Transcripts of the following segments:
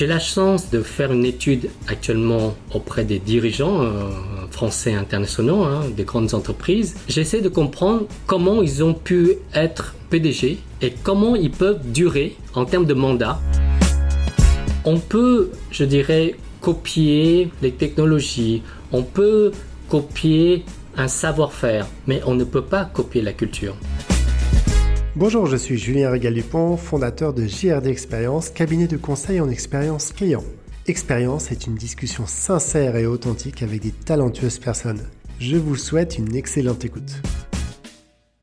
J'ai la chance de faire une étude actuellement auprès des dirigeants euh, français internationaux, hein, des grandes entreprises. J'essaie de comprendre comment ils ont pu être PDG et comment ils peuvent durer en termes de mandat. On peut, je dirais, copier les technologies, on peut copier un savoir-faire, mais on ne peut pas copier la culture. Bonjour, je suis Julien Régal-Dupont, fondateur de JRD Expérience, cabinet de conseil en expérience client. Expérience est une discussion sincère et authentique avec des talentueuses personnes. Je vous souhaite une excellente écoute.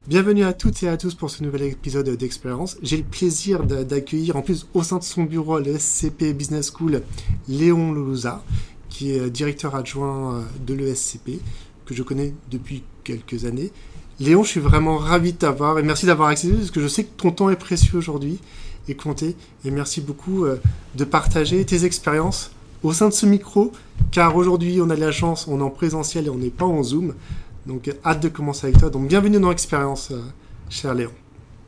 Bienvenue à toutes et à tous pour ce nouvel épisode d'Expérience. J'ai le plaisir d'accueillir en plus au sein de son bureau à l'ESCP Business School Léon Loulouza, qui est directeur adjoint euh, de l'ESCP, que je connais depuis quelques années Léon, je suis vraiment ravi de t'avoir et merci d'avoir accédé parce que je sais que ton temps est précieux aujourd'hui et compté. Et merci beaucoup euh, de partager tes expériences au sein de ce micro, car aujourd'hui on a de la chance, on est en présentiel et on n'est pas en Zoom. Donc hâte de commencer avec toi. Donc bienvenue dans l'expérience, euh, cher Léon.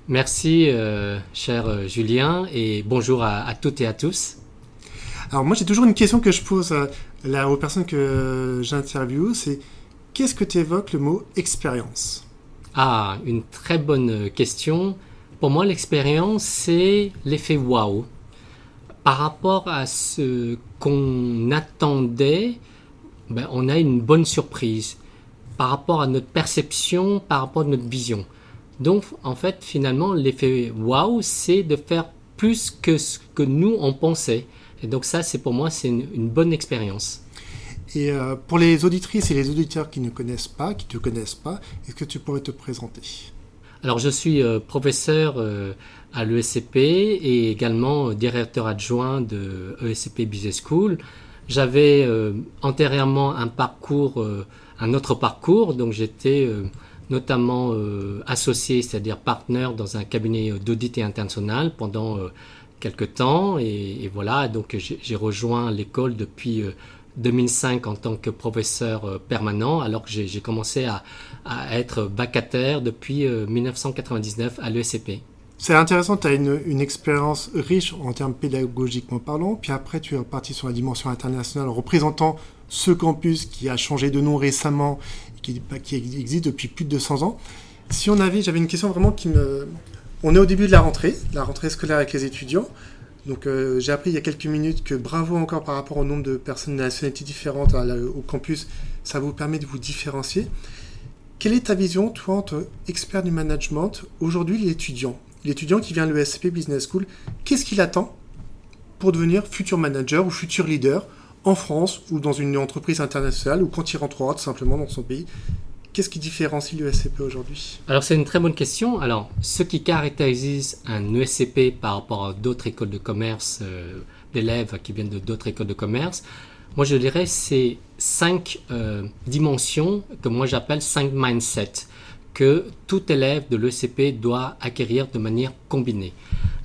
Merci, euh, cher Julien, et bonjour à, toutes et à tous. Alors moi j'ai toujours une question que je pose là, aux personnes que j'interviewe, c'est qu'est-ce que tu évoques le mot expérience? Ah, une très bonne question. Pour moi, l'expérience, c'est l'effet wow. Par rapport à ce qu'on attendait, ben, on a une bonne surprise. Par rapport à notre perception, par rapport à notre vision. Donc, en fait, finalement, l'effet wow, c'est de faire plus que ce que nous, on pensait. Et donc ça, c'est pour moi, c'est une bonne expérience. Et euh, pour les auditrices et les auditeurs qui ne connaissent pas, qui ne te connaissent pas, est-ce que tu pourrais te présenter? Alors, je suis euh, professeur euh, à l'ESCP et également directeur adjoint de ESCP Business School. J'avais antérieurement un parcours, un autre parcours, donc j'étais notamment associé, c'est-à-dire partenaire dans un cabinet d'audit international pendant quelques temps. Et, et voilà, donc j'ai rejoint l'école depuis 2005 en tant que professeur euh, permanent, alors que j'ai commencé à, être vacataire depuis 1999 euh, à l'ESCP. C'est intéressant, tu as une, expérience riche en termes pédagogiquement parlant, puis après tu es parti sur la dimension internationale en représentant ce campus qui a changé de nom récemment, qui, qui existe depuis plus de 200 ans. Si on avait, j'avais une question vraiment qui me... On est au début de la rentrée, la rentrée scolaire avec les étudiants. Donc euh, j'ai appris il y a quelques minutes que bravo encore par rapport au nombre de personnes de nationalités différentes au campus, ça vous permet de vous différencier. Quelle est ta vision, toi, en tant qu'expert du management, aujourd'hui l'étudiant? L'étudiant qui vient de l'ESP Business School, qu'est-ce qu'il attend pour devenir futur manager ou futur leader en France ou dans une entreprise internationale ou quand il rentrera tout simplement dans son pays? Qu'est-ce qui différencie l'ESCP aujourd'hui? Alors c'est une très bonne question. Alors ce qui caractérise un ESCP par rapport à d'autres écoles de commerce, euh, d'élèves qui viennent de d'autres écoles de commerce, moi je dirais c'est cinq euh, dimensions que moi j'appelle cinq mindsets que tout élève de l'ESCP doit acquérir de manière combinée.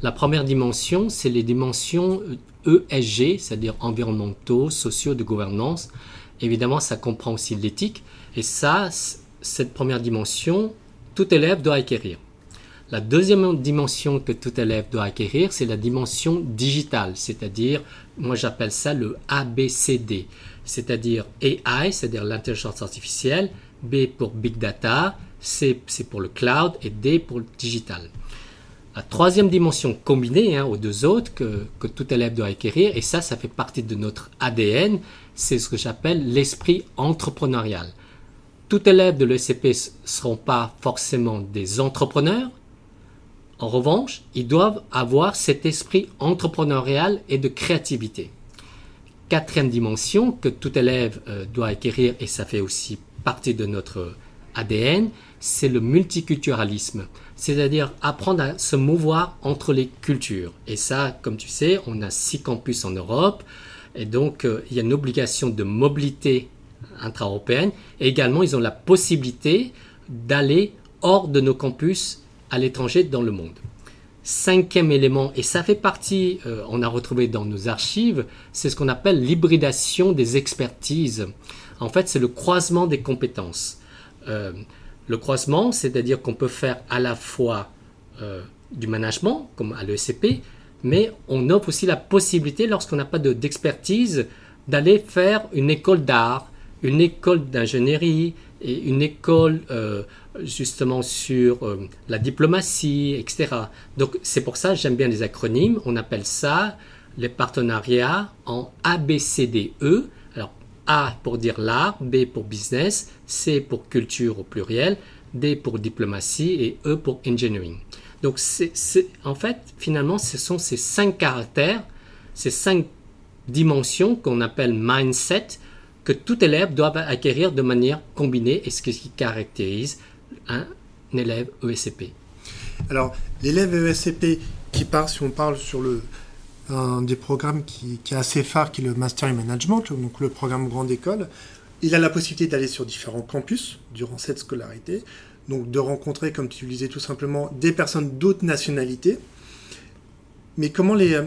La première dimension, c'est les dimensions ESG, c'est-à-dire environnementaux, sociaux, de gouvernance. Évidemment, ça comprend aussi l'éthique. Et ça, cette première dimension, tout élève doit acquérir. La deuxième dimension que tout élève doit acquérir, c'est la dimension digitale, c'est-à-dire, moi j'appelle ça le ABCD, c'est-à-dire AI, c'est-à-dire l'intelligence artificielle, B pour Big Data, C c'est pour le cloud et D pour le digital. La troisième dimension combinée hein, aux deux autres que, que tout élève doit acquérir, et ça, ça fait partie de notre ADN, c'est ce que j'appelle l'esprit entrepreneurial tout élève de l'ECP ne seront pas forcément des entrepreneurs. En revanche, ils doivent avoir cet esprit entrepreneurial et de créativité. Quatrième dimension que tout élève euh, doit acquérir, et ça fait aussi partie de notre ADN, c'est le multiculturalisme, c'est-à-dire apprendre à se mouvoir entre les cultures. Et ça, comme tu sais, on a six campus en Europe, et donc euh, il y a une obligation de mobilité intra-européenne. Et également, ils ont la possibilité d'aller hors de nos campus à l'étranger dans le monde. Cinquième élément, et ça fait partie, euh, on a retrouvé dans nos archives, c'est ce qu'on appelle l'hybridation des expertises. En fait, c'est le croisement des compétences. Euh, le croisement, c'est-à-dire qu'on peut faire à la fois euh, du management, comme à l'ECP, mais on offre aussi la possibilité, lorsqu'on n'a pas d'expertise, d'aller faire une école d'art, une école d'ingénierie et une école euh, justement sur euh, la diplomatie, etc. Donc c'est pour ça j'aime bien les acronymes. On appelle ça les partenariats en ABCDE. Alors A pour dire l'art, B pour business, C pour culture au pluriel, D pour diplomatie et E pour engineering. Donc c'est, en fait, finalement, ce sont ces cinq caractères, ces cinq dimensions qu'on appelle mindset, que tout élève doit acquérir de manière combinée et ce qui caractérise un élève ESCP. Alors, l'élève ESCP qui part, si on parle sur le, un des programmes qui, est assez phare, qui est le Master in Management, donc le programme Grande École, il a la possibilité d'aller sur différents campus durant cette scolarité, donc de rencontrer, comme tu le disais tout simplement, des personnes d'autres nationalités. Mais comment les, euh,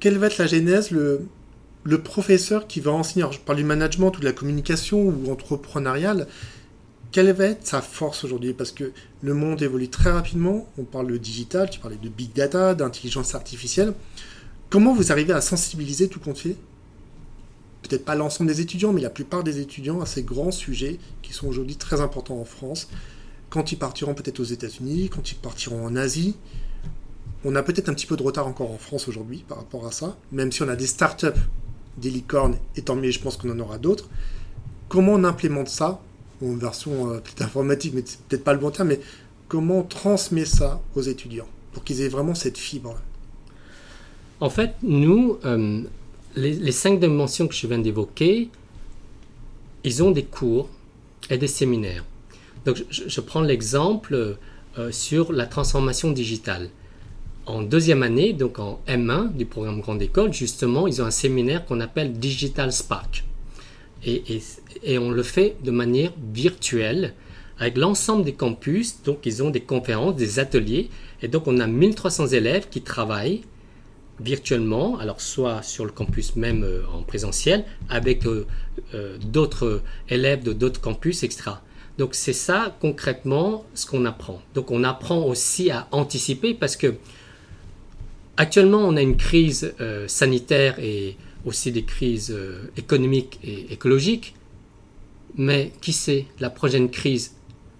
quelle va être la genèse, le, le professeur qui va enseigner, je parle du management ou de la communication ou entrepreneurial, quelle va être sa force aujourd'hui? Parce que le monde évolue très rapidement, on parle de digital, tu parlais de big data, d'intelligence artificielle. Comment vous arrivez à sensibiliser tout compte fait? Peut-être pas l'ensemble des étudiants, mais la plupart des étudiants à ces grands sujets qui sont aujourd'hui très importants en France, quand ils partiront peut-être aux États-Unis, quand ils partiront en Asie. On a peut-être un petit peu de retard encore en France aujourd'hui par rapport à ça, même si on a des startups des licornes, et tant mieux, je pense qu'on en aura d'autres. Comment on implémente ça? En version euh, peut-être informatique, mais c'est peut-être pas le bon terme, mais comment on transmet ça aux étudiants pour qu'ils aient vraiment cette fibre? En fait, nous, euh, les, cinq dimensions que je viens d'évoquer, ils ont des cours et des séminaires. Donc, je, prends l'exemple euh, sur la transformation digitale en deuxième année, donc en M1 du programme Grande École, justement, ils ont un séminaire qu'on appelle Digital Spark. Et, on le fait de manière virtuelle avec l'ensemble des campus. Donc, ils ont des conférences, des ateliers. Et donc, on a 1300 élèves qui travaillent virtuellement, alors soit sur le campus même euh, en présentiel, avec euh, euh, d'autres élèves de d'autres campus, etc. Donc c'est ça concrètement ce qu'on apprend. Donc on apprend aussi à anticiper parce que Actuellement, on a une crise euh, sanitaire et aussi des crises euh, économiques et écologiques. Mais qui sait, la prochaine crise,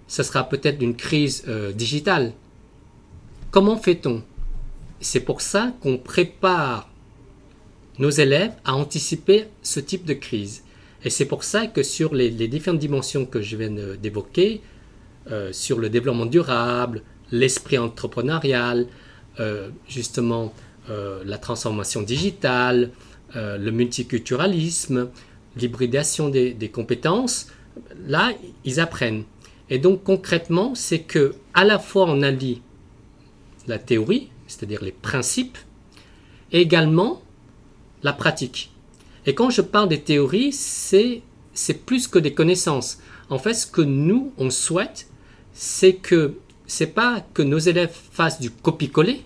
ce sera peut-être une crise euh, digitale. Comment fait-on? C'est pour ça qu'on prépare nos élèves à anticiper ce type de crise. Et c'est pour ça que sur les, différentes dimensions que je viens d'évoquer, sur le développement durable, l'esprit entrepreneurial, justement euh, la transformation digitale, euh, le multiculturalisme, l'hybridation des, compétences, là, ils apprennent. Et donc concrètement, c'est que à la fois on allie la théorie, c'est-à-dire les principes, et également la pratique. Et quand je parle des théories, c'est c'est plus que des connaissances. En fait, ce que nous on souhaite, c'est que c'est pas que nos élèves fassent du copie-coller.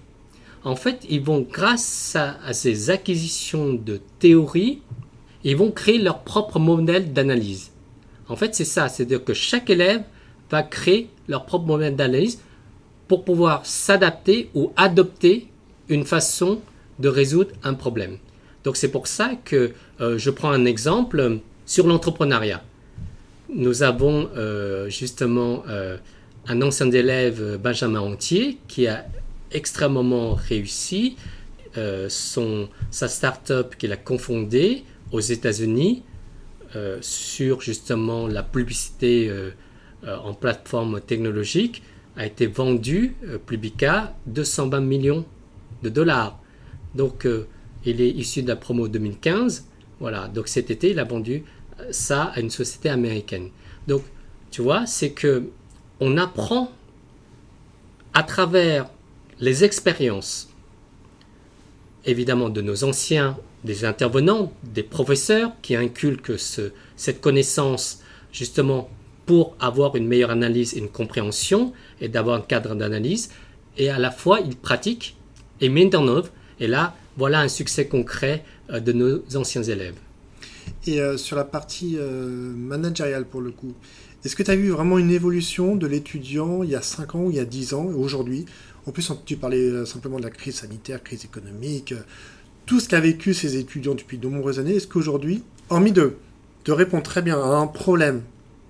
En fait, ils vont, grâce à, ces acquisitions de théories, ils vont créer leur propre modèle d'analyse. En fait, c'est ça, c'est-à-dire que chaque élève va créer leur propre modèle d'analyse pour pouvoir s'adapter ou adopter une façon de résoudre un problème. Donc c'est pour ça que euh, je prends un exemple sur l'entrepreneuriat. Nous avons euh, justement euh, un ancien élève, Benjamin Antier, qui a extrêmement réussi. Euh, son, sa start-up qu'il a confondée aux États-Unis euh, sur justement la publicité euh, en plateforme technologique a été vendue, Publica, 220 millions de dollars. Donc il est issu de la promo 2015. Voilà, donc cet été, il a vendu ça à une société américaine. Donc, tu vois, c'est que on apprend à travers les expériences, évidemment, de nos anciens, des intervenants, des professeurs qui inculquent ce, cette connaissance justement pour avoir une meilleure analyse et une compréhension et d'avoir un cadre d'analyse. Et à la fois, ils pratiquent et mettent en œuvre. Et là, voilà un succès concret euh, de nos anciens élèves. Et euh, sur la partie euh, managériale, pour le coup, est-ce que tu as vu vraiment une évolution de l'étudiant il y a 5 ans ou il y a 10 ans aujourd'hui? En plus, tu parlais euh, simplement de la crise sanitaire, crise économique, euh, tout ce qu'a vécu ces étudiants depuis de nombreuses années. Est-ce qu'aujourd'hui, hormis de, de répondre très bien à un problème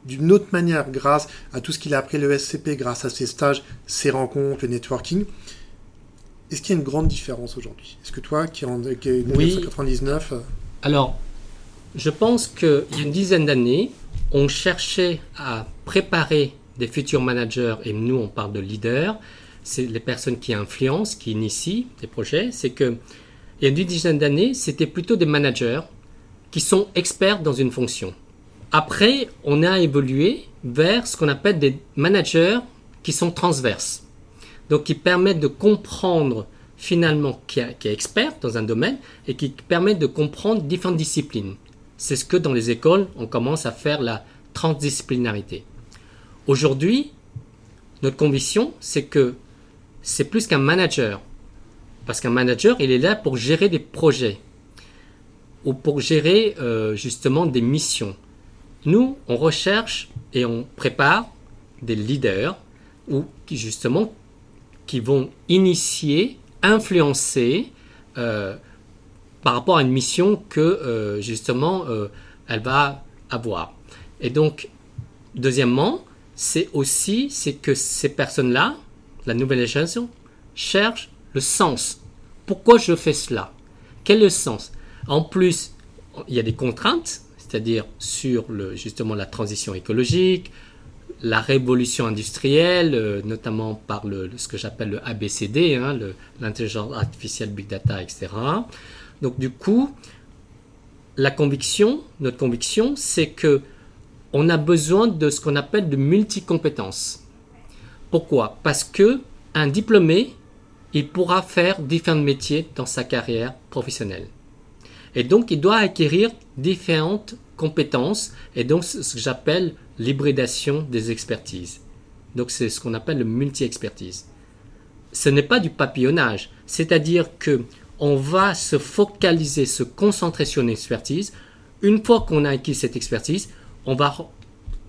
d'une autre manière, grâce à tout ce qu'il a appris le SCP, grâce à ses stages, ses rencontres, le networking, est-ce qu'il y a une grande différence aujourd'hui? Est-ce que toi, qui es en qui est 1999... Euh, Alors, je pense qu'il y a une dizaine d'années, on cherchait à préparer des futurs managers, et nous on parle de leaders, c'est les personnes qui influencent, qui initient des projets, c'est que il y a une dizaine d'années, c'était plutôt des managers qui sont experts dans une fonction. Après, on a évolué vers ce qu'on appelle des managers qui sont transverses. Donc, qui permettent de comprendre finalement qui est, expert dans un domaine et qui permettent de comprendre différentes disciplines. C'est ce que dans les écoles, on commence à faire la transdisciplinarité. Aujourd'hui, notre conviction, c'est que c'est plus qu'un manager. Parce qu'un manager, il est là pour gérer des projets ou pour gérer euh, justement des missions. Nous, on recherche et on prépare des leaders ou qui justement qui vont initier, influencer euh, par rapport à une mission que euh, justement euh, elle va avoir. Et donc, deuxièmement, c'est aussi c'est que ces personnes-là, la nouvelle génération, cherchent le sens. Pourquoi je fais cela? Quel est le sens? En plus, il y a des contraintes c'est-à-dire sur le, justement la transition écologique, la révolution industrielle, euh, notamment par le, ce que j'appelle le ABCD, hein, l'intelligence artificielle, big data, etc. Donc du coup, la conviction, notre conviction, c'est que on a besoin de ce qu'on appelle de multicompétences. Pourquoi? Parce que un diplômé, il pourra faire différents métiers dans sa carrière professionnelle. Et donc, il doit acquérir différentes compétences et donc ce que j'appelle l'hybridation des expertises. Donc, c'est ce qu'on appelle le multi-expertise. Ce n'est pas du papillonnage, c'est-à-dire que on va se focaliser, se concentrer sur une expertise. Une fois qu'on a acquis cette expertise, on va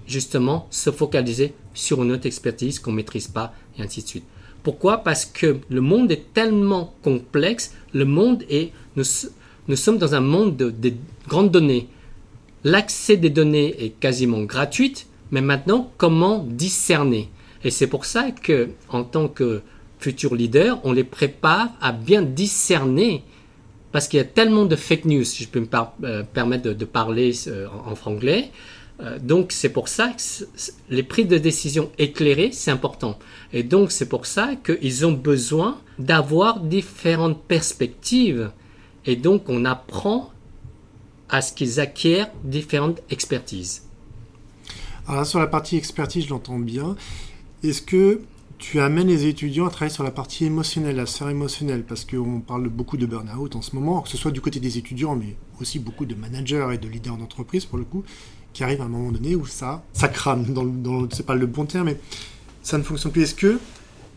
justement se focaliser sur une autre expertise qu'on ne maîtrise pas, et ainsi de suite. Pourquoi? Parce que le monde est tellement complexe, le monde est, nous sommes dans un monde de, grandes données. L'accès des données est quasiment gratuit, mais maintenant, comment discerner? Et c'est pour ça que, en tant que futur leader, on les prépare à bien discerner, parce qu'il y a tellement de fake news, si je peux me euh, permettre de, parler euh, en, franglais. Euh, donc c'est pour ça que les prises de décision éclairées, c'est important. Et donc c'est pour ça qu'ils ont besoin d'avoir différentes perspectives et donc, on apprend à ce qu'ils acquièrent différentes expertises. Alors sur la partie expertise, je l'entends bien. Est-ce que tu amènes les étudiants à travailler sur la partie émotionnelle, la sphère émotionnelle, parce qu'on parle beaucoup de burn-out en ce moment, que ce soit du côté des étudiants, mais aussi beaucoup de managers et de leaders d'entreprise, pour le coup, qui arrivent à un moment donné où ça, ça crame, dans, dans c'est pas le bon terme, mais ça ne fonctionne plus. Est-ce que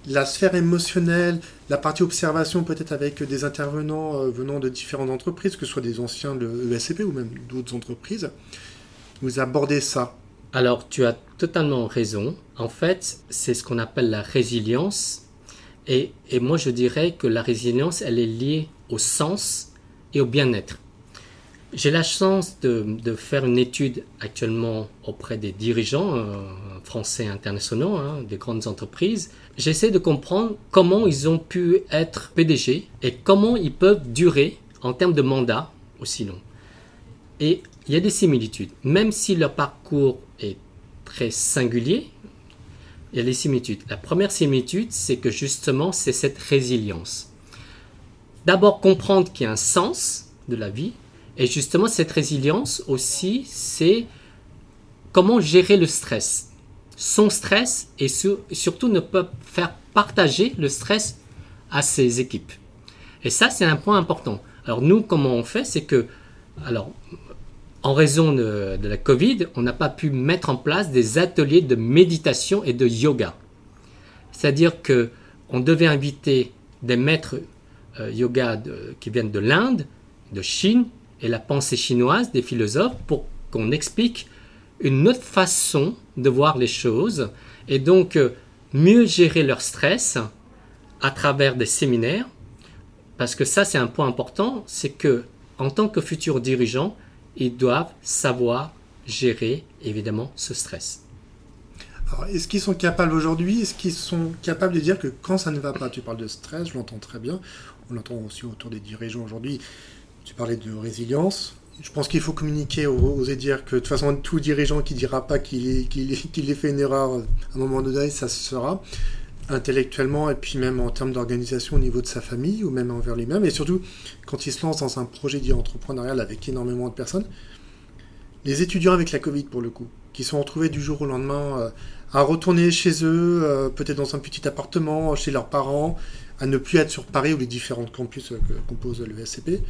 la sphère émotionnelle, la partie observation peut-être avec des intervenants euh, venant de différentes entreprises, que ce soit des anciens de l'ESCP ou même d'autres entreprises. Vous abordez ça? Alors tu as totalement raison. En fait, c'est ce qu'on appelle la résilience. Et, moi je dirais que la résilience, elle est liée au sens et au bien-être. J'ai la chance de, faire une étude actuellement auprès des dirigeants euh, français internationaux, hein, des grandes entreprises. J'essaie de comprendre comment ils ont pu être PDG et comment ils peuvent durer en termes de mandat aussi long. Il y a des similitudes. Même si leur parcours est très singulier, il y a des similitudes. La première similitude, c'est que justement, c'est cette résilience. D'abord comprendre qu'il y a un sens de la vie, et justement, cette résilience aussi, c'est comment gérer le stress. Son stress et surtout ne pas faire partager le stress à ses équipes. Et ça, c'est un point important. Alors nous, comment on fait C'est que, alors, en raison de, la Covid, on n'a pas pu mettre en place des ateliers de méditation et de yoga. C'est-à-dire que on devait inviter des maîtres euh, yoga qui viennent de l'Inde, de Chine et la pensée chinoise des philosophes pour qu'on explique une autre façon de voir les choses et donc euh, mieux gérer leur stress à travers des séminaires, parce que ça c'est un point important, c'est que en tant que futurs dirigeants, ils doivent savoir gérer évidemment ce stress. Alors, est-ce qu'ils sont capables aujourd'hui? Est-ce qu'ils sont capables de dire que quand ça ne va pas, tu parles de stress, je l'entends très bien, on l'entend aussi autour des dirigeants aujourd'hui, tu parlais de résilience. Je pense qu'il faut communiquer, oser dire que de toute façon, tout dirigeant qui dira pas qu'il ait fait une erreur à un moment donné, ça se sera intellectuellement et puis même en termes d'organisation au niveau de sa famille ou même envers lui-même. Et surtout, quand il se lance dans un projet dit entrepreneurial avec énormément de personnes, les étudiants avec la Covid pour le coup, qui sont retrouvés du jour au lendemain euh, à retourner chez eux, euh, peut-être dans un petit appartement, chez leurs parents, à ne plus être sur Paris ou les différents campus euh, que compose le SCP.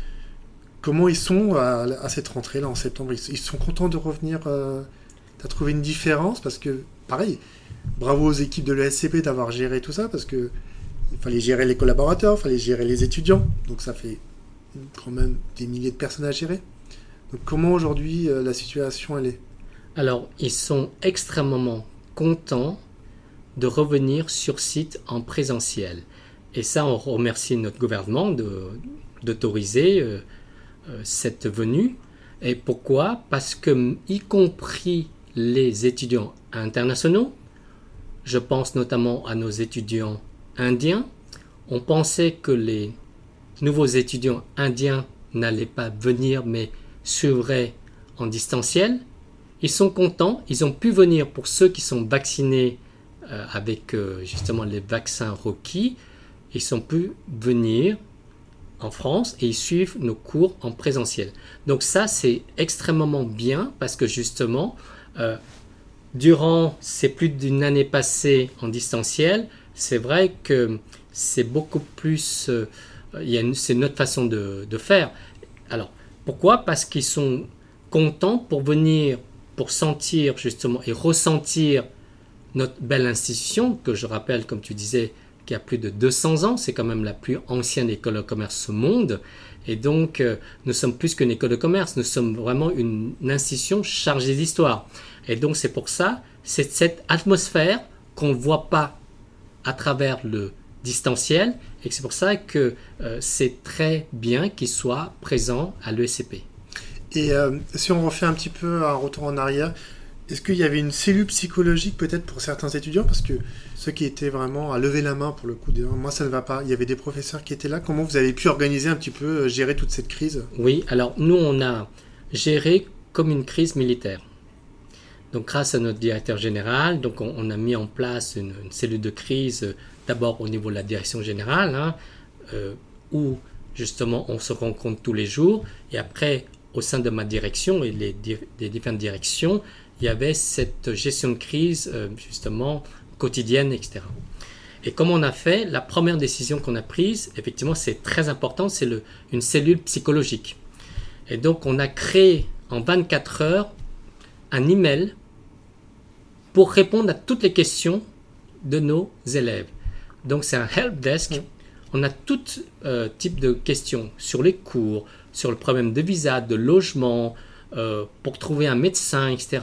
Comment ils sont à, cette rentrée-là en septembre? Ils, sont contents de revenir Tu as trouvé une différence? Parce que, pareil, bravo aux équipes de l'ESCP d'avoir géré tout ça, parce que il fallait gérer les collaborateurs, il fallait gérer les étudiants, donc ça fait quand même des milliers de personnes à gérer. Donc comment aujourd'hui la situation elle est? Alors, ils sont extrêmement content de revenir sur site en présentiel. Et ça, on remercie notre gouvernement d'autoriser euh, euh, cette venue. Et pourquoi? Parce que, y compris les étudiants internationaux, je pense notamment à nos étudiants indiens, on pensait que les nouveaux étudiants indiens n'allaient pas venir mais suivraient en distanciel. Ils sont contents, ils ont pu venir pour ceux qui sont vaccinés euh, avec euh, justement les vaccins requis, ils sont pu venir en France et ils suivent nos cours en présentiel. Donc ça c'est extrêmement bien parce que justement euh, durant ces plus d'une année passée en distanciel, c'est vrai que c'est beaucoup plus, c'est notre façon de faire. Alors pourquoi? Parce qu'ils sont contents pour venir pour sentir justement et ressentir notre belle institution, que je rappelle, comme tu disais, qui a plus de 200 ans, c'est quand même la plus ancienne école de commerce au monde. Et donc, euh, nous sommes plus qu'une école de commerce, nous sommes vraiment une, institution chargée d'histoire. Et donc, c'est pour ça, c'est cette atmosphère qu'on ne voit pas à travers le distanciel, et c'est pour ça que euh, c'est très bien qu'il soit présent à l'ESCP. Et euh, si on refait un petit peu un retour en arrière, est-ce qu'il y avait une cellule psychologique peut-être pour certains étudiants? Parce que ceux qui étaient vraiment à lever la main pour le coup, moi ça ne va pas, il y avait des professeurs qui étaient là. Comment vous avez pu organiser un petit peu, euh, gérer toute cette crise? Oui, alors nous on a géré comme une crise militaire. Donc grâce à notre directeur général, on, a mis en place une, cellule de crise euh, d'abord au niveau de la direction générale, hein, où justement on se rencontre tous les jours, et après au sein de ma direction et les, différentes directions, il y avait cette gestion de crise euh, justement quotidienne, etc. Et comme on a fait, la première décision qu'on a prise, effectivement, c'est très important, c'est une cellule psychologique. Et donc, on a créé en 24 heures un email pour répondre à toutes les questions de nos élèves. Donc, c'est un help desk. On a tout euh, type de questions sur les cours, sur le problème de visa, de logement, euh, pour trouver un médecin, etc.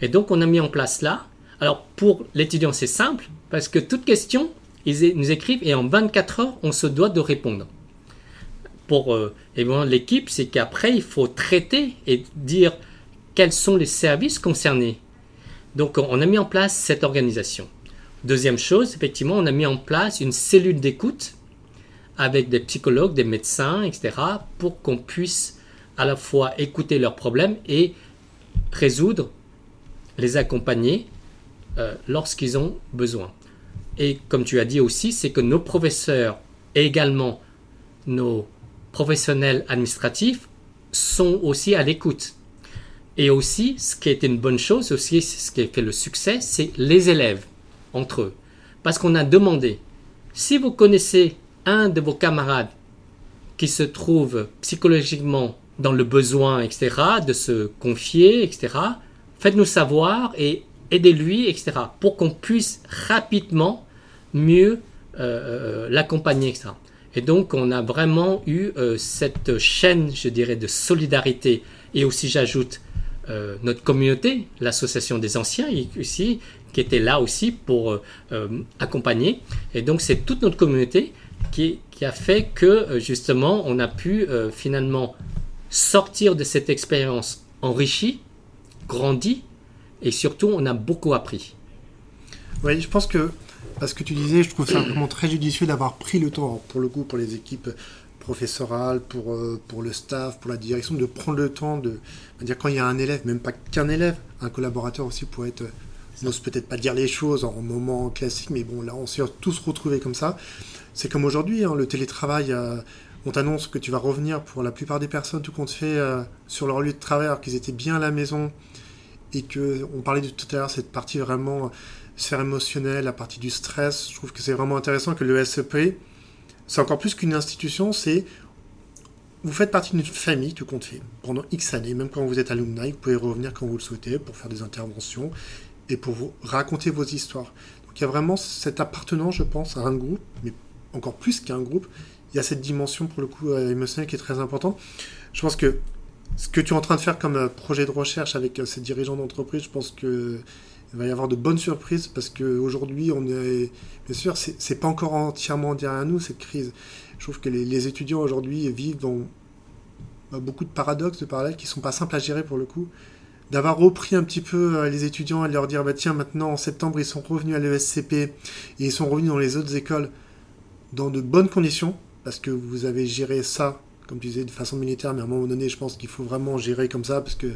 Et donc on a mis en place là. Alors pour l'étudiant c'est simple, parce que toute question, ils nous écrivent et en 24 heures, on se doit de répondre. Pour euh, l'équipe, c'est qu'après, il faut traiter et dire quels sont les services concernés. Donc on a mis en place cette organisation. Deuxième chose, effectivement, on a mis en place une cellule d'écoute avec des psychologues, des médecins, etc., pour qu'on puisse à la fois écouter leurs problèmes et résoudre, les accompagner euh, lorsqu'ils ont besoin. Et comme tu as dit aussi, c'est que nos professeurs et également nos professionnels administratifs sont aussi à l'écoute. Et aussi, ce qui est une bonne chose, aussi ce qui fait le succès, c'est les élèves entre eux. Parce qu'on a demandé, si vous connaissez un de vos camarades qui se trouve psychologiquement dans le besoin, etc., de se confier, etc., faites-nous savoir et aidez-lui, etc., pour qu'on puisse rapidement mieux euh, euh, l'accompagner, etc. Et donc, on a vraiment eu euh, cette chaîne, je dirais, de solidarité. Et aussi, j'ajoute, notre communauté, l'association des anciens ici, qui était là aussi pour accompagner. Et donc c'est toute notre communauté qui, qui a fait que justement on a pu finalement sortir de cette expérience enrichie, grandie, et surtout on a beaucoup appris. Oui, je pense que, parce que tu disais, je trouve ça vraiment très judicieux d'avoir pris le temps, pour le coup, pour les équipes professorales, pour, euh, pour le staff, pour la direction, de prendre le temps de dire quand il y a un élève, même pas qu'un élève, un collaborateur aussi pour être n'ose peut-être pas dire les choses en moment classique, mais bon, là, on s'est tous retrouvés comme ça. C'est comme aujourd'hui, hein, le télétravail, euh, on t'annonce que tu vas revenir pour la plupart des personnes, tout compte fait, euh, sur leur lieu de travail, alors qu'ils étaient bien à la maison, et que on parlait tout à l'heure, cette partie vraiment sphère émotionnelle, la partie du stress. Je trouve que c'est vraiment intéressant que le SEP, c'est encore plus qu'une institution, c'est vous faites partie d'une famille tout compte fait pendant X années, même quand vous êtes alumni, vous pouvez revenir quand vous le souhaitez pour faire des interventions et pour vous raconter vos histoires. Donc il y a vraiment cette appartenance, je pense, à un groupe, mais encore plus qu'un groupe. Il y a cette dimension pour le coup euh, émotionnelle qui est très importante. Je pense que ce que tu es en train de faire comme euh, projet de recherche avec euh, ces dirigeants d'entreprise, je pense que il va y avoir de bonnes surprises parce qu'aujourd'hui, on est, bien sûr, c'est pas encore entièrement derrière nous cette crise. Je trouve que les, étudiants aujourd'hui vivent dans bah, beaucoup de paradoxes, de parallèles qui sont pas simples à gérer pour le coup. D'avoir repris un petit peu euh, les étudiants et de leur dire, bah tiens, maintenant en septembre, ils sont revenus à l'ESCP et ils sont revenus dans les autres écoles dans de bonnes conditions parce que vous avez géré ça, comme tu disais, de façon militaire, mais à un moment donné, je pense qu'il faut vraiment gérer comme ça parce que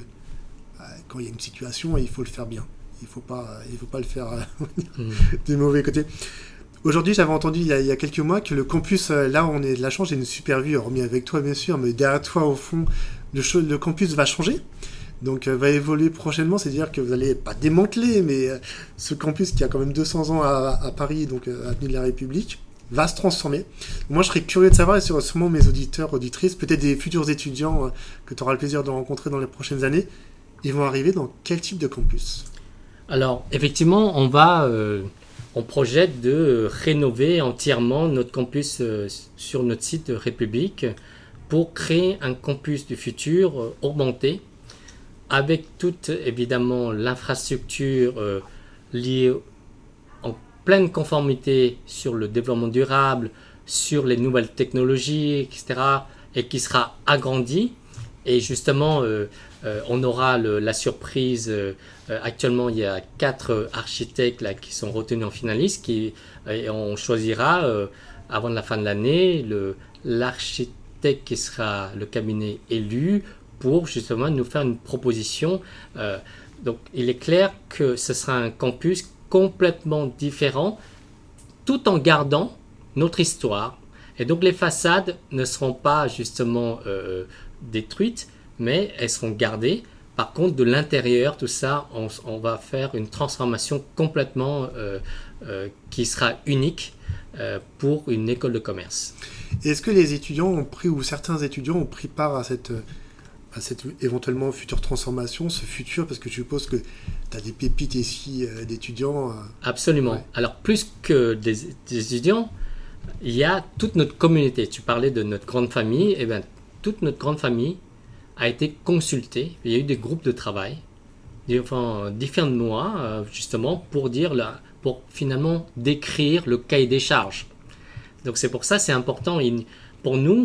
bah, quand il y a une situation, il faut le faire bien. Il ne faut, pas, il faut pas le faire euh, mm. des mauvais côtés. Aujourd'hui, j'avais entendu il y, a, quelques mois que le campus, euh, là on est de la chance, j'ai une super vue, hormis avec toi bien sûr, mais derrière toi au fond, le, le campus va changer. Donc euh, va évoluer prochainement, c'est-à-dire que vous allez pas démanteler, mais ce campus qui a quand même 200 ans à, Paris, donc avenue de la République, va se transformer. Moi, je serais curieux de savoir, et sûrement mes auditeurs, auditrices, peut-être des futurs étudiants que tu auras le plaisir de rencontrer dans les prochaines années, ils vont arriver dans quel type de campus? Alors, effectivement, on va, euh, on projette de rénover entièrement notre campus euh, sur notre site République pour créer un campus du futur euh, augmenté avec toute évidemment l'infrastructure liée pleine conformité sur le développement durable, sur les nouvelles technologies, etc. et qui sera agrandi. Et justement, euh, on aura la surprise. Euh, euh, actuellement, il y a quatre architectes qui sont retenus en finaliste. Et on choisira avant la fin de l'année l'architecte qui sera le cabinet élu pour justement nous faire une proposition. donc, il est clair que ce sera un campus complètement différent, tout en gardant notre histoire. Et donc, les façades ne seront pas justement détruites, mais elles seront gardées. Par contre, de l'intérieur, tout ça, on, va faire une transformation complètement euh, euh, qui sera unique euh, pour une école de commerce. Est-ce que les étudiants ont pris, ou certains étudiants ont pris part à cette, à cette éventuellement future transformation, ce futur, parce que je suppose que tu as des pépites ici d'étudiants Absolument. Alors, plus que des, étudiants, il y a toute notre communauté. Tu parlais de notre grande famille, et eh bien toute notre grande famille a été consulté. Il y a eu des groupes de travail, enfin, différents mois, euh, justement, pour dire pour finalement décrire le cahier des charges. Donc c'est pour ça c'est important. Pour nous,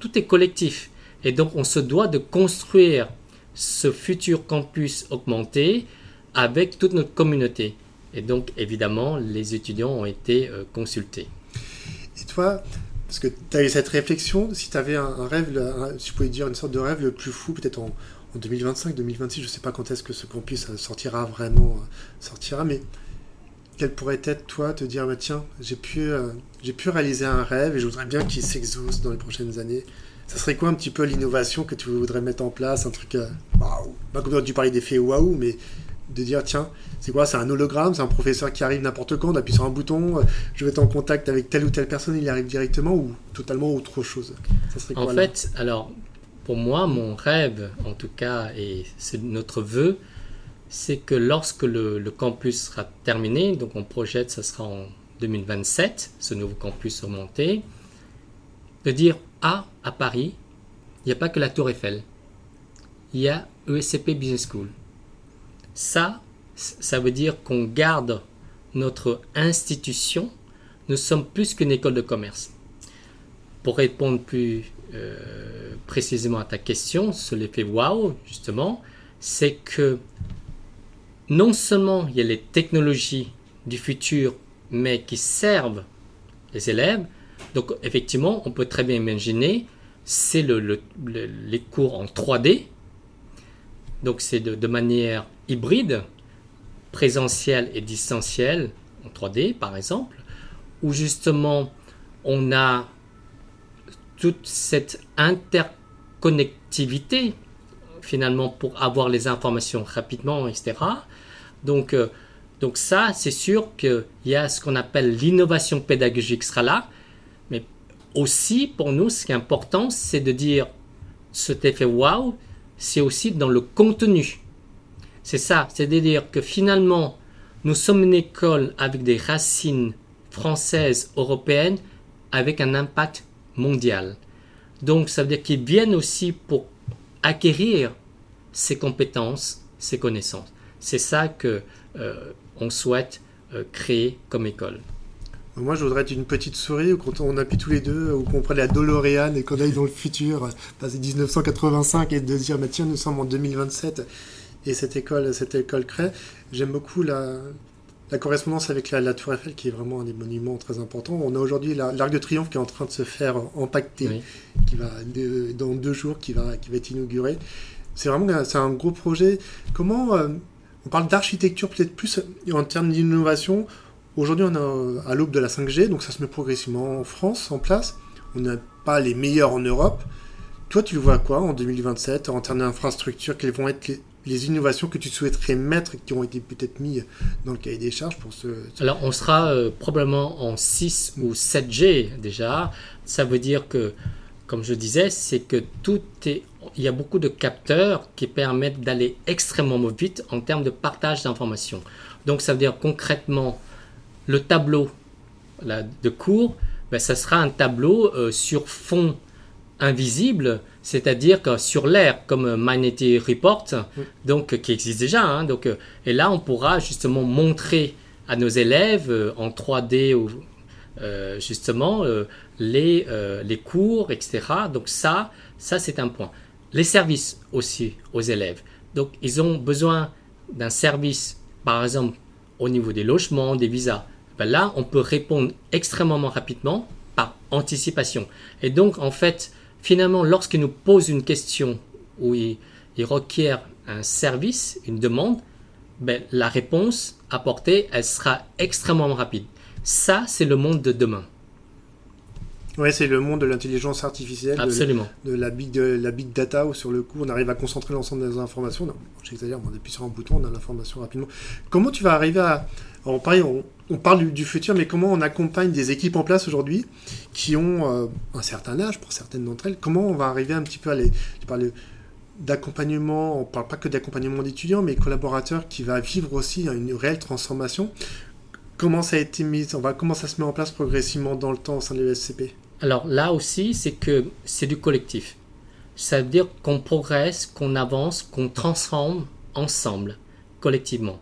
tout est collectif. Et donc on se doit de construire ce futur campus augmenté avec toute notre communauté. Et donc évidemment, les étudiants ont été euh, consultés. Et toi, parce que tu as eu cette réflexion, si tu avais un, rêve, si je pouvais dire une sorte de rêve le plus fou, peut-être en, 2025, 2026, je ne sais pas quand est-ce que ce campus sortira vraiment, euh, sortira, mais quel pourrait être, toi, te dire, bah, tiens, j'ai pu, euh, j'ai pu réaliser un rêve et je voudrais bien qu'il s'exauce dans les prochaines années? Ça serait quoi un petit peu l'innovation que tu voudrais mettre en place Un truc, euh, waouh. Pas comme tu parlais d'effet waouh, mais de dire tiens, c'est quoi C'est un hologramme, c'est un professeur qui arrive n'importe quand, on appuie sur un bouton, euh, je vais être en contact avec telle ou telle personne, il arrive directement ou totalement autre chose? En fait, alors pour moi, mon rêve, en tout cas, et c'est notre vœu, c'est que lorsque le, campus sera terminé, donc on projette, ce sera en 2027, ce nouveau campus remonté, de dire ah, à Paris, il n'y a pas que la Tour Eiffel, il y a ESCP Business School. Ça, ça veut dire qu'on garde notre institution. Nous sommes plus qu'une école de commerce. Pour répondre plus euh, précisément à ta question sur l'effet wow, justement, c'est que non seulement il y a les technologies du futur, mais qui servent les élèves, donc effectivement, on peut très bien imaginer, c'est le, les cours en 3D, donc c'est de, manière hybride, présentielle et distancielle, en 3D par exemple, où justement on a toute cette interconnectivité finalement pour avoir les informations rapidement, etc. Donc, euh, donc ça, c'est sûr qu'il y a ce qu'on appelle l'innovation pédagogique sera là, aussi pour nous, ce qui est important, c'est de dire cet effet wow, c'est aussi dans le contenu. C'est ça, c'est de dire que finalement, nous sommes une école avec des racines françaises, européennes, avec un impact mondial. Donc ça veut dire qu'ils viennent aussi pour acquérir ces compétences, ces connaissances. C'est ça que euh, on souhaite euh, créer comme école. Moi, je voudrais être une petite souris où quand on appuie tous les deux, ou qu'on prenne la DeLorean et qu'on aille dans le futur, passer 1985 et de dire, bah, tiens, nous sommes en 2027 et cette école, cette école crée. J'aime beaucoup la, la correspondance avec la, Tour Eiffel, qui est vraiment un des monuments très importants. On a aujourd'hui l'Arc de Triomphe qui est en train de se faire empaqueter, qui va dans deux jours, qui va, qui va être inauguré. C'est vraiment c'est un gros projet. Comment euh, on parle d'architecture peut-être plus en termes d'innovation. Aujourd'hui, on est à l'aube de la 5G, donc ça se met progressivement en France en place. On n'a pas les meilleurs en Europe. Toi, tu vois quoi en 2027 en termes d'infrastructure Quelles vont être les, innovations que tu souhaiterais mettre qui ont été peut-être mises dans le cahier des charges pour ce... Alors on sera euh, probablement en 6 ou 7G déjà. Ça veut dire que, comme je disais, c'est que tout est... Il y a beaucoup de capteurs qui permettent d'aller extrêmement vite en termes de partage d'informations. Donc ça veut dire concrètement, le tableau de cours, ben, ça sera un tableau euh, sur fond invisible c'est-à-dire que sur l'air, comme Minority Report, donc qui existe déjà. Hein, donc, euh, et là, on pourra justement montrer à nos élèves euh, en 3D ou euh, justement les, les cours, etc. Donc ça, ça c'est un point. Les services aussi aux élèves. Donc ils ont besoin d'un service, par exemple au niveau des logements, des visas. Ben là, on peut répondre extrêmement rapidement par anticipation. Et donc en fait, Finalement, lorsqu'il nous pose une question ou il, requiert un service, une demande, ben, la réponse apportée, elle sera extrêmement rapide. Ça, c'est le monde de demain. Oui, c'est le monde de l'intelligence artificielle, Absolument. De, la big, de la big data, où sur le coup, on arrive à concentrer l'ensemble des informations. Non, j'exagère, on appuie sur un bouton, on a l'information rapidement. Comment tu vas arriver à... On, parle du, futur, mais comment on accompagne des équipes en place aujourd'hui qui ont euh, un certain âge, pour certaines d'entre elles? Comment on va arriver un petit peu à les... Tu parles d'accompagnement, on parle pas que d'accompagnement d'étudiants, mais collaborateurs qui va vivre aussi une réelle transformation. Comment ça a été mis, on va, comment ça se met en place progressivement dans le temps au sein de l'ESCP alors là aussi, c'est que c'est du collectif. Ça veut dire qu'on progresse, qu'on avance, qu'on transforme ensemble, collectivement.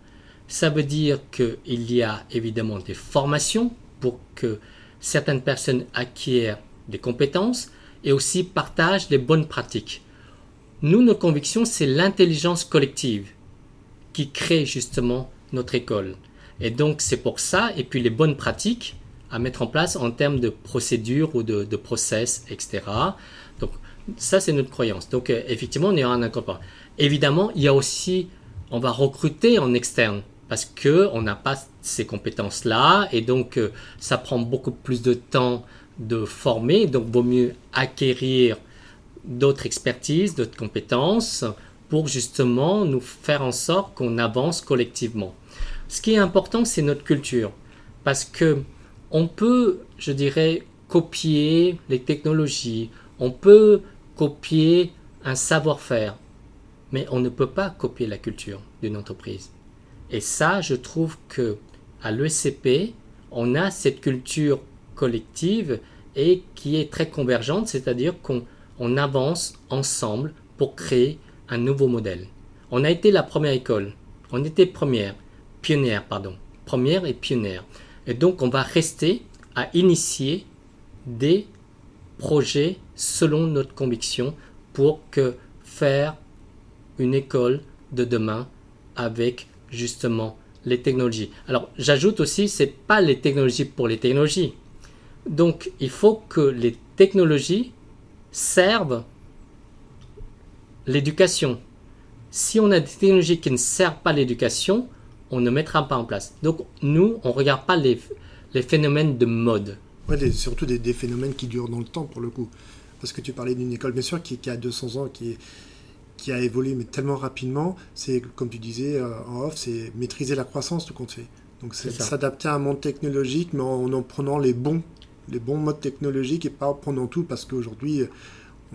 Ça veut dire qu'il y a évidemment des formations pour que certaines personnes acquièrent des compétences et aussi partagent les bonnes pratiques. Nous, nos convictions, c'est l'intelligence collective qui crée justement notre école. Et donc c'est pour ça, et puis les bonnes pratiques, à mettre en place en termes de procédures ou de, de process, etc. Donc, ça, c'est notre croyance. Donc, euh, effectivement, on est en incorporant. Évidemment, il y a aussi, on va recruter en externe parce que on n'a pas ces compétences-là et donc euh, ça prend beaucoup plus de temps de former. Donc, vaut mieux acquérir d'autres expertises, d'autres compétences pour justement nous faire en sorte qu'on avance collectivement. Ce qui est important, c'est notre culture parce que on peut, je dirais, copier les technologies, on peut copier un savoir-faire, mais on ne peut pas copier la culture d'une entreprise. Et ça, je trouve que à l'ESCP, on a cette culture collective et qui est très convergente, c'est-à-dire qu'on avance ensemble pour créer un nouveau modèle. On a été la première école, on était première, pionnière, pardon. Première et pionnière. Et donc, on va rester à initier des projets selon notre conviction pour que faire une école de demain avec justement les technologies. Alors, j'ajoute aussi, c'est pas les technologies pour les technologies. Donc, il faut que les technologies servent l'éducation. Si on a des technologies qui ne servent pas l'éducation, on ne mettra pas en place. Donc nous, on ne regarde pas les, les, phénomènes de mode. Ouais, surtout des, phénomènes qui durent dans le temps pour le coup. Parce que tu parlais d'une école, bien sûr, qui, a 200 ans, qui, qui a évolué mais tellement rapidement. C'est, comme tu disais euh, en off, c'est maîtriser la croissance, tout compte fait. Donc c'est s'adapter à un monde technologique, mais en, en prenant les bons, les bons modes technologiques et pas en prenant tout, parce qu'aujourd'hui,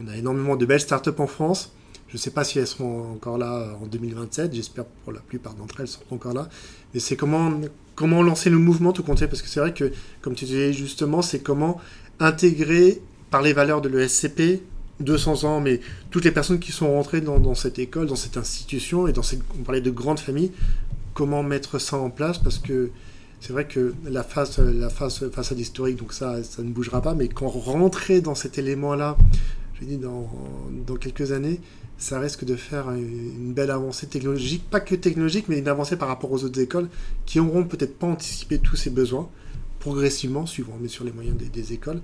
on a énormément de belles startups en France je ne sais pas si elles seront encore là en 2027. J'espère pour la plupart d'entre elles seront encore là. Mais c'est comment, comment lancer le mouvement tout compte Parce que c'est vrai que, comme tu disais justement, c'est comment intégrer par les valeurs de l'ESCP, 200 ans, mais toutes les personnes qui sont rentrées dans, cette école, dans cette institution, et on parlait de grandes familles, comment mettre ça en place? Parce que c'est vrai que la phase, la phase façade historique, donc ça, ça ne bougera pas, mais quand rentrer dans cet élément-là, je dis dans, dans quelques années, ça risque de faire une belle avancée technologique, pas que technologique, mais une avancée par rapport aux autres écoles qui n'auront peut-être pas anticipé tous ces besoins progressivement, suivant mais sur les moyens des, écoles.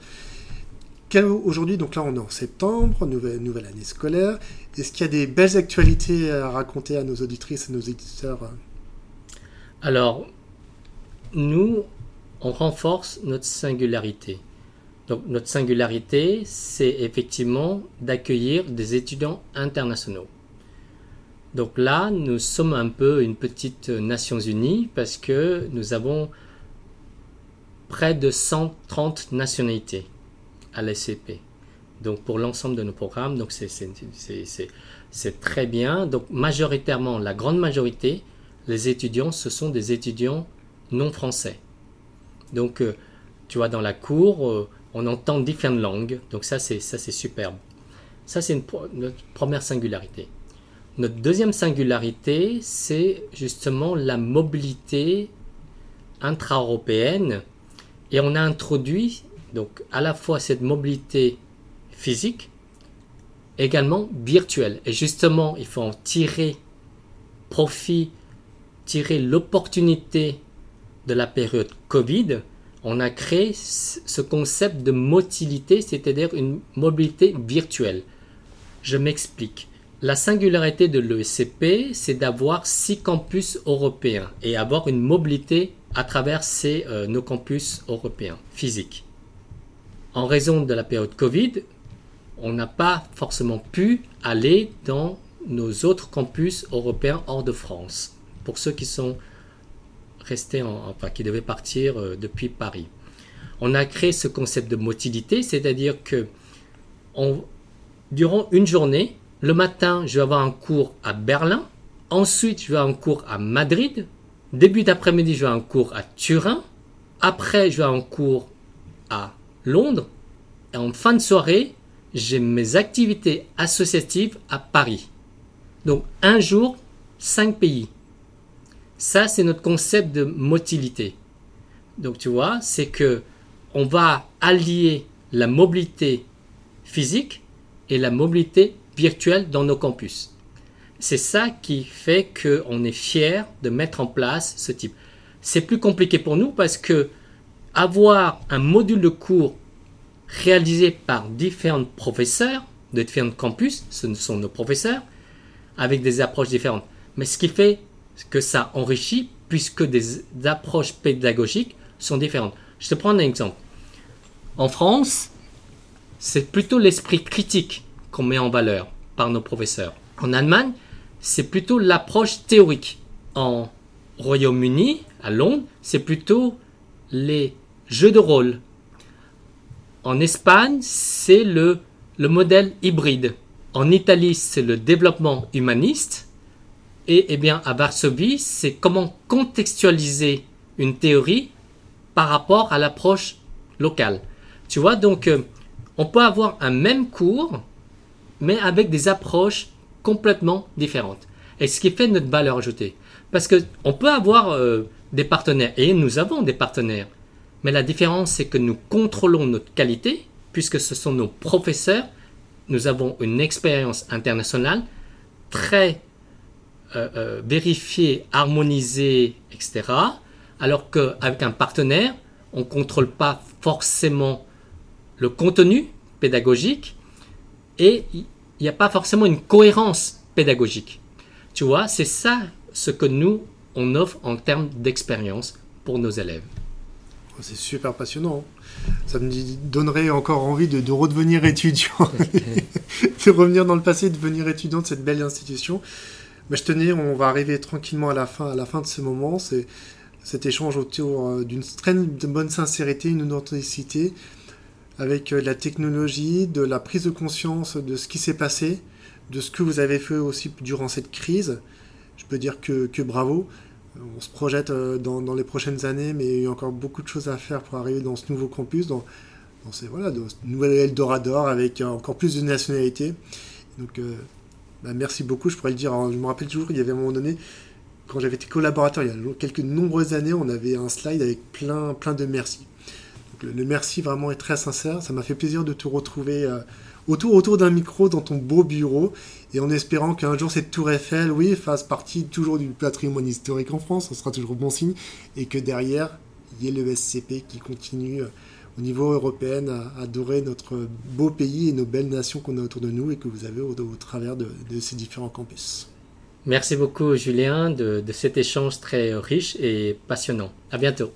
Aujourd'hui, donc là on est en septembre, nouvelle, année scolaire. Est-ce qu'il y a des belles actualités à raconter à nos auditrices et nos éditeurs Alors, nous, on renforce notre singularité. Donc notre singularité, c'est effectivement d'accueillir des étudiants internationaux. Donc là, nous sommes un peu une petite Nations Unies parce que nous avons près de 130 nationalités à. Donc pour l'ensemble de nos programmes, donc c'est très bien. Donc majoritairement, la grande majorité, les étudiants, ce sont des étudiants non français. Donc euh, tu vois, dans la cour, euh, on entend différentes langues, donc ça c'est ça c'est superbe. Ça c'est notre première singularité. Notre deuxième singularité, c'est justement la mobilité intra-européenne et on a introduit donc à la fois cette mobilité physique, également virtuelle. Et justement, il faut en tirer profit, tirer l'opportunité de la période Covid on a créé ce concept de motilité, c'est-à-dire une mobilité virtuelle. Je m'explique. La singularité de l'ESCP, c'est d'avoir six campus européens et avoir une mobilité à travers ces, euh, nos campus européens physiques. En raison de la période Covid, on n'a pas forcément pu aller dans nos autres campus européens hors de France. Pour ceux qui sont restait enfin, qui devait partir euh, depuis Paris. On a créé ce concept de motilité, c'est-à-dire que durant une journée, le matin, je vais avoir un cours à Berlin, ensuite, je vais avoir un cours à Madrid, début d'après-midi, je vais avoir un cours à Turin, après, je vais avoir un cours Londres, et en fin de soirée, j'ai mes activités associatives à Paris. Donc, un jour, cinq pays. Ça, c'est notre concept de motilité. Donc, tu vois, c'est que on va allier la mobilité physique et la mobilité virtuelle dans nos campus. C'est ça qui fait qu'on est fier de mettre en place ce type. C'est plus compliqué pour nous parce que avoir un module de cours réalisé par différents professeurs de différents campus, ce sont nos professeurs, avec des approches différentes. Mais ce qui fait que ça enrichit puisque des approches pédagogiques sont différentes. Je te prends un exemple. En France, c'est plutôt l'esprit critique qu'on met en valeur par nos professeurs. En Allemagne, c'est plutôt l'approche théorique. En Royaume-Uni, à Londres, c'est plutôt les jeux de rôle. En Espagne, c'est le, le modèle hybride. En Italie, c'est le développement humaniste. Et eh bien, à Varsovie, c'est comment contextualiser une théorie par rapport à l'approche locale. Tu vois, donc, euh, on peut avoir un même cours, mais avec des approches complètement différentes. Et ce qui fait notre valeur ajoutée. Parce qu'on peut avoir euh, des partenaires, et nous avons des partenaires, mais la différence, c'est que nous contrôlons notre qualité, puisque ce sont nos professeurs. Nous avons une expérience internationale très euh, euh, vérifiée, harmonisée, etc. Alors qu'avec un partenaire, on ne contrôle pas forcément le contenu pédagogique et il n'y a pas forcément une cohérence pédagogique. Tu vois, c'est ça ce que nous, on offre en termes d'expérience pour nos élèves. Oh, c'est super passionnant. Ça me donnerait encore envie de, redevenir étudiant, de revenir dans le passé, de devenir étudiant de cette belle institution. Mais je tenais, on va arriver tranquillement à la fin, à la fin de ce moment. C'est cet échange autour euh, d'une très bonne sincérité, une authenticité, avec euh, la technologie, de la prise de conscience de ce qui s'est passé, de ce que vous avez fait aussi durant cette crise. Je peux dire que, que bravo. On se projette euh, dans, les prochaines années, mais il y a encore beaucoup de choses à faire pour arriver dans ce nouveau campus, dans, dans, ce nouvel Eldorado avec encore plus de nationalités. Donc, bah, merci beaucoup, je pourrais le dire. je me rappelle toujours, il y avait un moment donné, quand j'avais été collaborateur il y a quelques nombreuses années, on avait un slide avec plein, plein de merci. le, merci vraiment est très sincère. Ça m'a fait plaisir de te retrouver euh, autour, autour d'un micro dans ton beau bureau et en espérant qu'un jour cette tour Eiffel, oui, fasse partie toujours du patrimoine historique en France. Ce sera toujours bon signe et que derrière, il y ait le SCP qui continue euh, au niveau européen à adorer notre beau pays et nos belles nations qu'on a autour de nous et que vous avez au, travers de ces différents campus. Merci beaucoup Julien de, de cet échange très riche et passionnant. À bientôt.